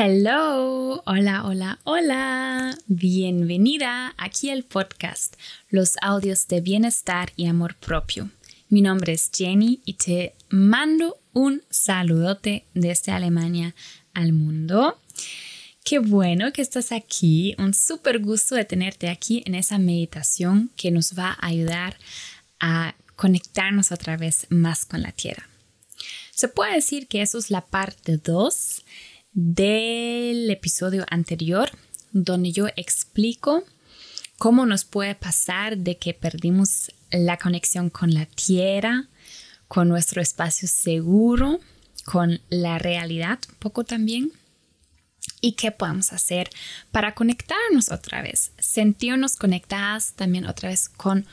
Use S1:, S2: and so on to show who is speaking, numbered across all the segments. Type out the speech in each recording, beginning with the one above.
S1: Hello, hola, hola, hola. Bienvenida aquí al podcast Los audios de bienestar y amor propio. Mi nombre es Jenny y te mando un saludote desde Alemania al mundo. Qué bueno que estás aquí. Un súper gusto de tenerte aquí en esa meditación que nos va a ayudar a conectarnos otra vez más con la tierra. Se puede decir que eso es la parte 2 del episodio anterior, donde yo explico cómo nos puede pasar de que perdimos la conexión con la tierra, con nuestro espacio seguro, con la realidad, un poco también. ¿Y qué podemos hacer para conectarnos otra vez? Sentirnos conectadas también otra vez con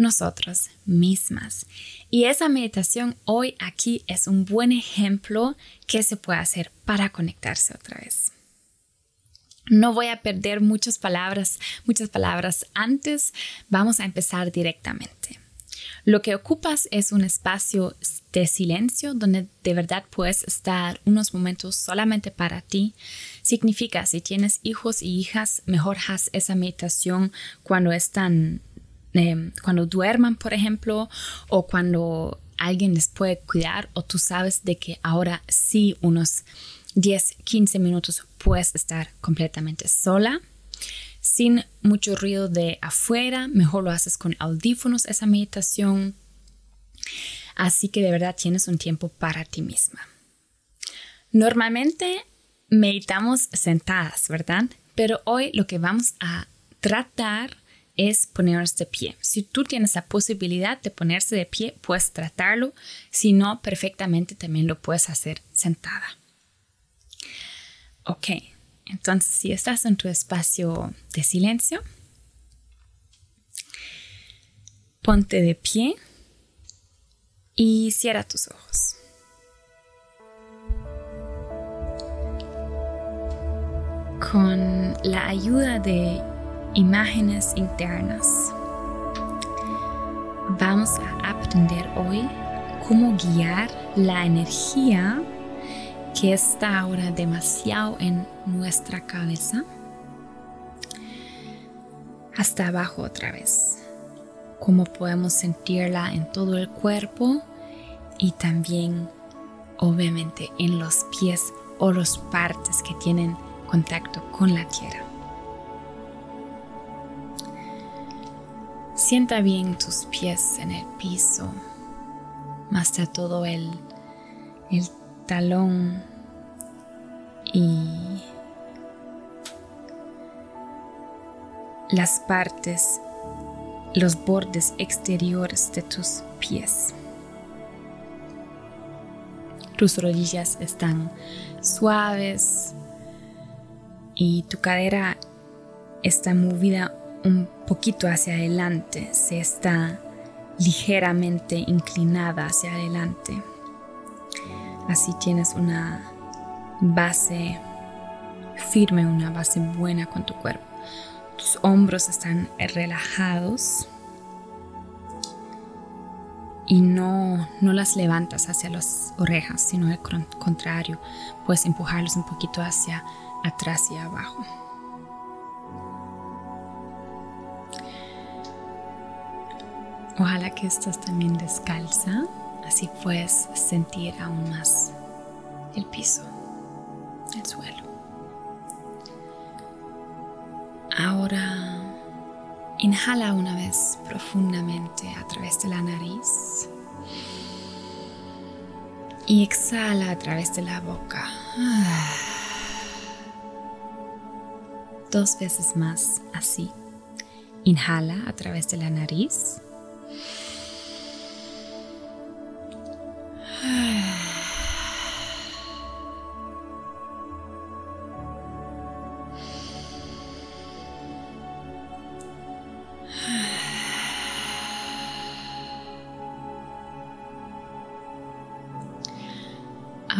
S1: nosotros mismas. Y esa meditación hoy aquí es un buen ejemplo que se puede hacer para conectarse otra vez. No voy a perder muchas palabras, muchas palabras antes, vamos a empezar directamente. Lo que ocupas es un espacio de silencio donde de verdad puedes estar unos momentos solamente para ti. Significa, si tienes hijos y hijas, mejor haz esa meditación cuando están Em, cuando duerman, por ejemplo, o cuando alguien les puede cuidar o tú sabes de que ahora sí unos 10, 15 minutos puedes estar completamente sola, sin mucho ruido de afuera, mejor lo haces con audífonos esa meditación. Así que de verdad tienes un tiempo para ti misma. Normalmente meditamos sentadas, ¿verdad? Pero hoy lo que vamos a tratar es ponernos de pie. Si tú tienes la posibilidad de ponerse de pie, puedes tratarlo. Si no, perfectamente también lo puedes hacer sentada. Ok, entonces si estás en tu espacio de silencio, ponte de pie y cierra tus ojos. Con la ayuda de imágenes internas. Vamos a aprender hoy cómo guiar la energía que está ahora demasiado en nuestra cabeza hasta abajo otra vez. Cómo podemos sentirla en todo el cuerpo y también obviamente en los pies o las partes que tienen contacto con la tierra. Sienta bien tus pies en el piso, más de todo el, el talón y las partes, los bordes exteriores de tus pies. Tus rodillas están suaves y tu cadera está movida un poquito hacia adelante, se está ligeramente inclinada hacia adelante. Así tienes una base firme, una base buena con tu cuerpo. Tus hombros están relajados y no, no las levantas hacia las orejas, sino al contrario, puedes empujarlos un poquito hacia atrás y abajo. Ojalá que estás también descalza, así puedes sentir aún más el piso, el suelo. Ahora inhala una vez profundamente a través de la nariz y exhala a través de la boca. Dos veces más así. Inhala a través de la nariz.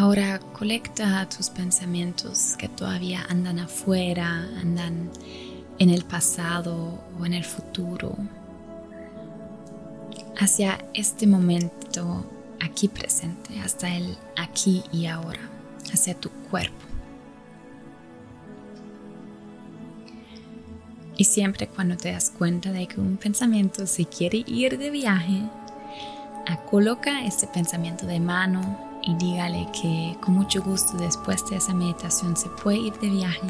S1: Ahora colecta tus pensamientos que todavía andan afuera, andan en el pasado o en el futuro. Hacia este momento aquí presente, hasta el aquí y ahora, hacia tu cuerpo. Y siempre cuando te das cuenta de que un pensamiento se quiere ir de viaje, ah, coloca este pensamiento de mano y dígale que con mucho gusto después de esa meditación se puede ir de viaje,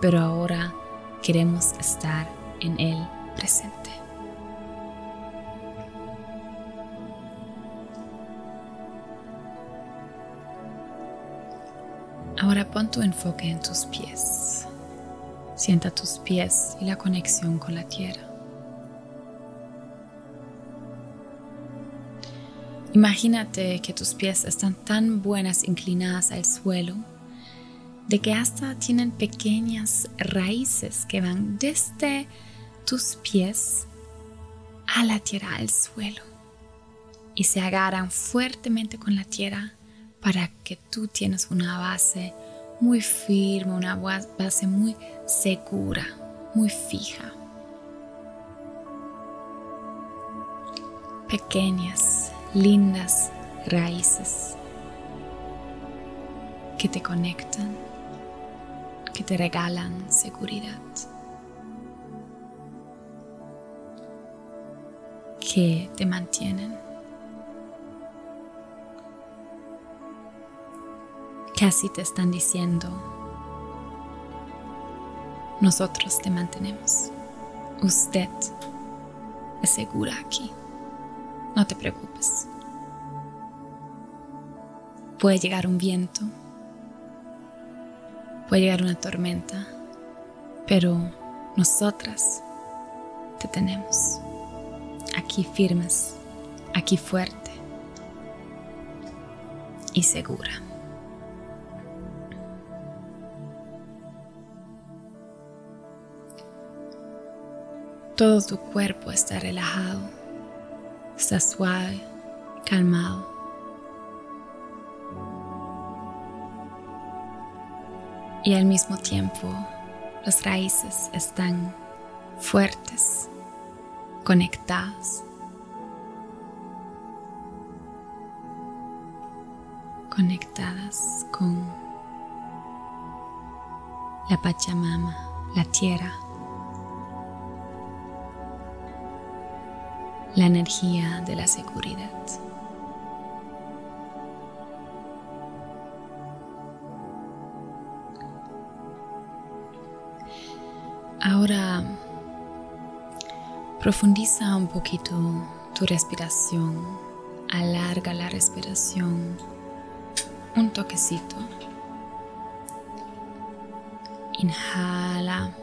S1: pero ahora queremos estar en el presente. Ahora pon tu enfoque en tus pies. Sienta tus pies y la conexión con la tierra. Imagínate que tus pies están tan buenas inclinadas al suelo de que hasta tienen pequeñas raíces que van desde tus pies a la tierra, al suelo, y se agarran fuertemente con la tierra para que tú tienes una base muy firme, una base muy segura, muy fija. Pequeñas lindas raíces que te conectan, que te regalan seguridad, que te mantienen. Casi te están diciendo, nosotros te mantenemos. Usted es segura aquí. No te preocupes. Puede llegar un viento, puede llegar una tormenta, pero nosotras te tenemos aquí firmes, aquí fuerte y segura. Todo tu cuerpo está relajado está suave, calmado. Y al mismo tiempo las raíces están fuertes, conectadas. Conectadas con la Pachamama, la tierra. La energía de la seguridad. Ahora profundiza un poquito tu respiración, alarga la respiración un toquecito. Inhala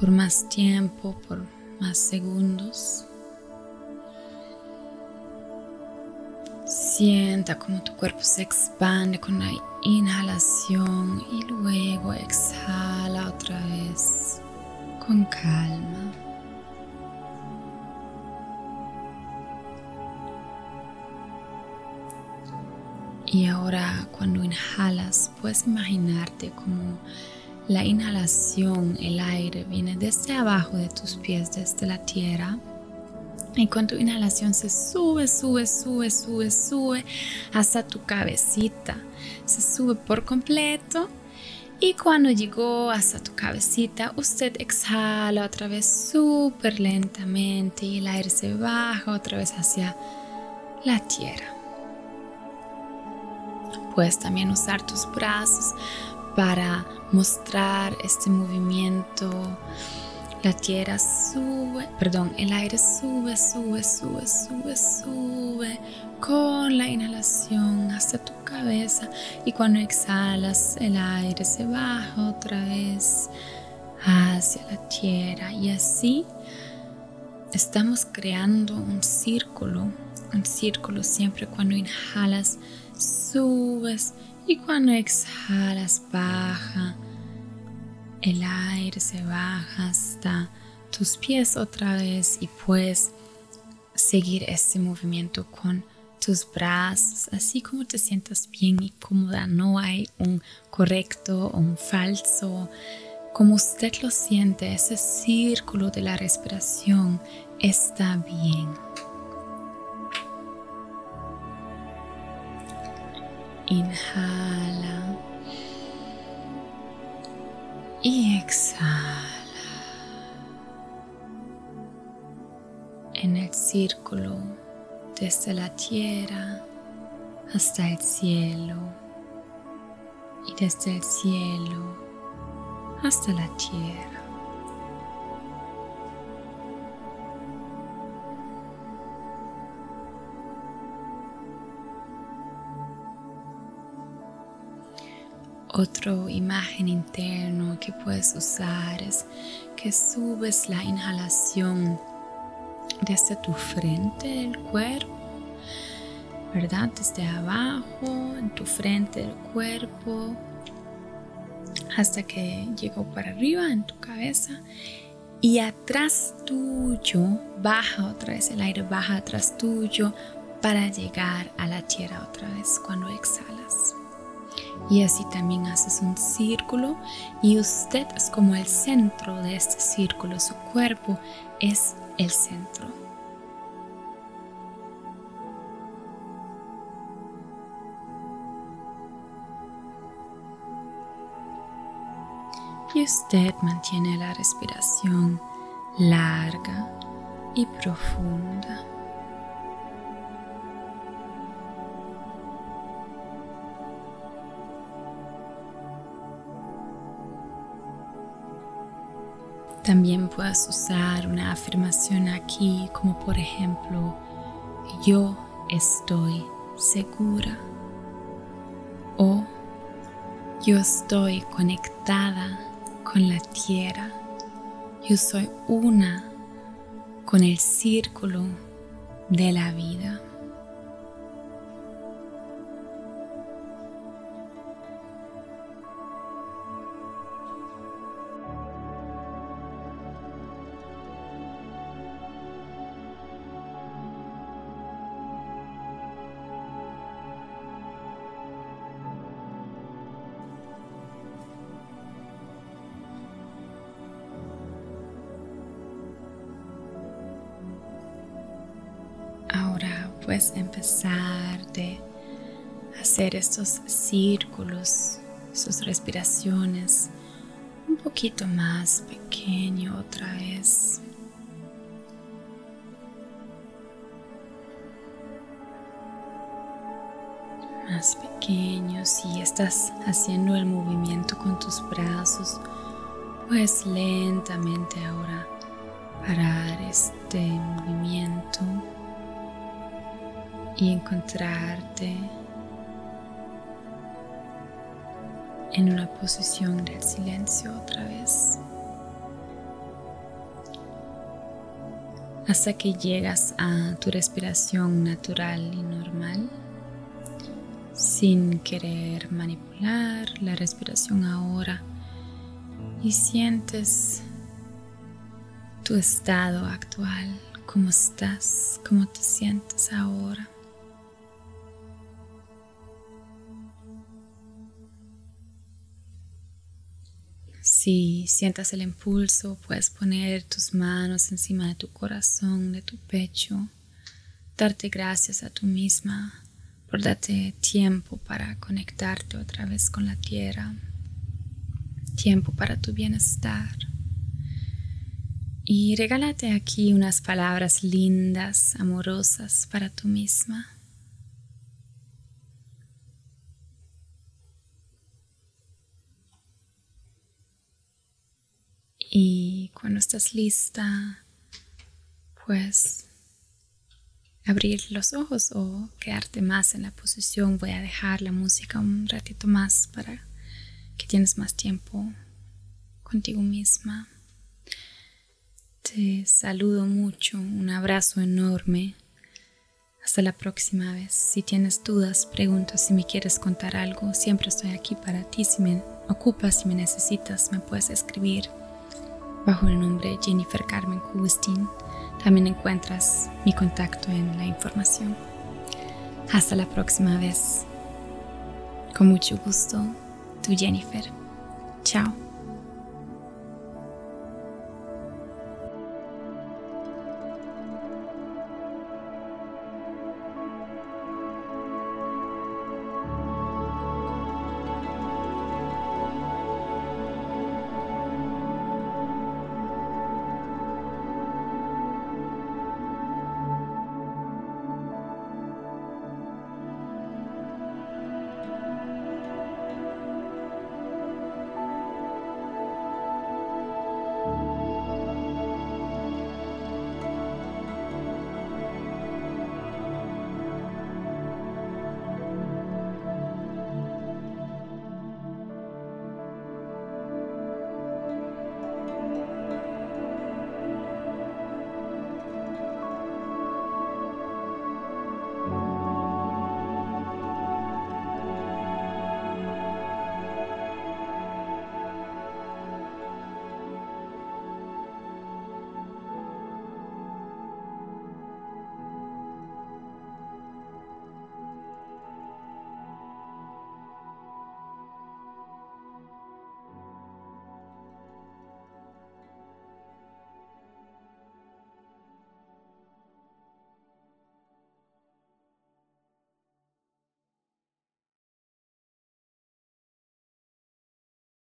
S1: por más tiempo, por más segundos. Sienta como tu cuerpo se expande con la inhalación y luego exhala otra vez con calma. Y ahora cuando inhalas puedes imaginarte como la inhalación, el aire viene desde abajo de tus pies, desde la tierra y con tu inhalación se sube, sube, sube, sube, sube hasta tu cabecita. Se sube por completo. Y cuando llegó hasta tu cabecita, usted exhala otra vez súper lentamente y el aire se baja otra vez hacia la tierra. Puedes también usar tus brazos para mostrar este movimiento la tierra sube, perdón, el aire sube, sube, sube, sube, sube con la inhalación hasta tu cabeza y cuando exhalas el aire se baja otra vez hacia la tierra y así estamos creando un círculo, un círculo siempre cuando inhalas subes y cuando exhalas baja el aire se baja hasta tus pies otra vez y puedes seguir este movimiento con tus brazos, así como te sientas bien y cómoda. No hay un correcto o un falso. Como usted lo siente, ese círculo de la respiración está bien. Inhala y exhala. En el círculo desde la tierra hasta el cielo y desde el cielo hasta la tierra. Otro imagen interno que puedes usar es que subes la inhalación desde tu frente del cuerpo, ¿verdad? Desde abajo, en tu frente del cuerpo, hasta que llegó para arriba en tu cabeza. Y atrás tuyo, baja otra vez el aire, baja atrás tuyo para llegar a la tierra otra vez cuando exhalas. Y así también haces un círculo y usted es como el centro de este círculo, su cuerpo es el centro. Y usted mantiene la respiración larga y profunda. También puedes usar una afirmación aquí como por ejemplo, yo estoy segura o yo estoy conectada con la tierra. Yo soy una con el círculo de la vida. Puedes empezar de hacer estos círculos, sus respiraciones un poquito más pequeño otra vez. Más pequeño, si estás haciendo el movimiento con tus brazos, puedes lentamente ahora parar este movimiento y encontrarte en una posición del silencio otra vez. Hasta que llegas a tu respiración natural y normal, sin querer manipular la respiración ahora y sientes tu estado actual, cómo estás, cómo te sientes ahora. Si sientas el impulso, puedes poner tus manos encima de tu corazón, de tu pecho, darte gracias a tú misma por darte tiempo para conectarte otra vez con la tierra, tiempo para tu bienestar. Y regálate aquí unas palabras lindas, amorosas para tú misma. Cuando estás lista, pues abrir los ojos o quedarte más en la posición. Voy a dejar la música un ratito más para que tienes más tiempo contigo misma. Te saludo mucho, un abrazo enorme. Hasta la próxima vez. Si tienes dudas, preguntas, si me quieres contar algo, siempre estoy aquí para ti. Si me ocupas, si me necesitas, me puedes escribir bajo el nombre Jennifer Carmen Cubustín. También encuentras mi contacto en la información. Hasta la próxima vez. Con mucho gusto, tu Jennifer. Chao.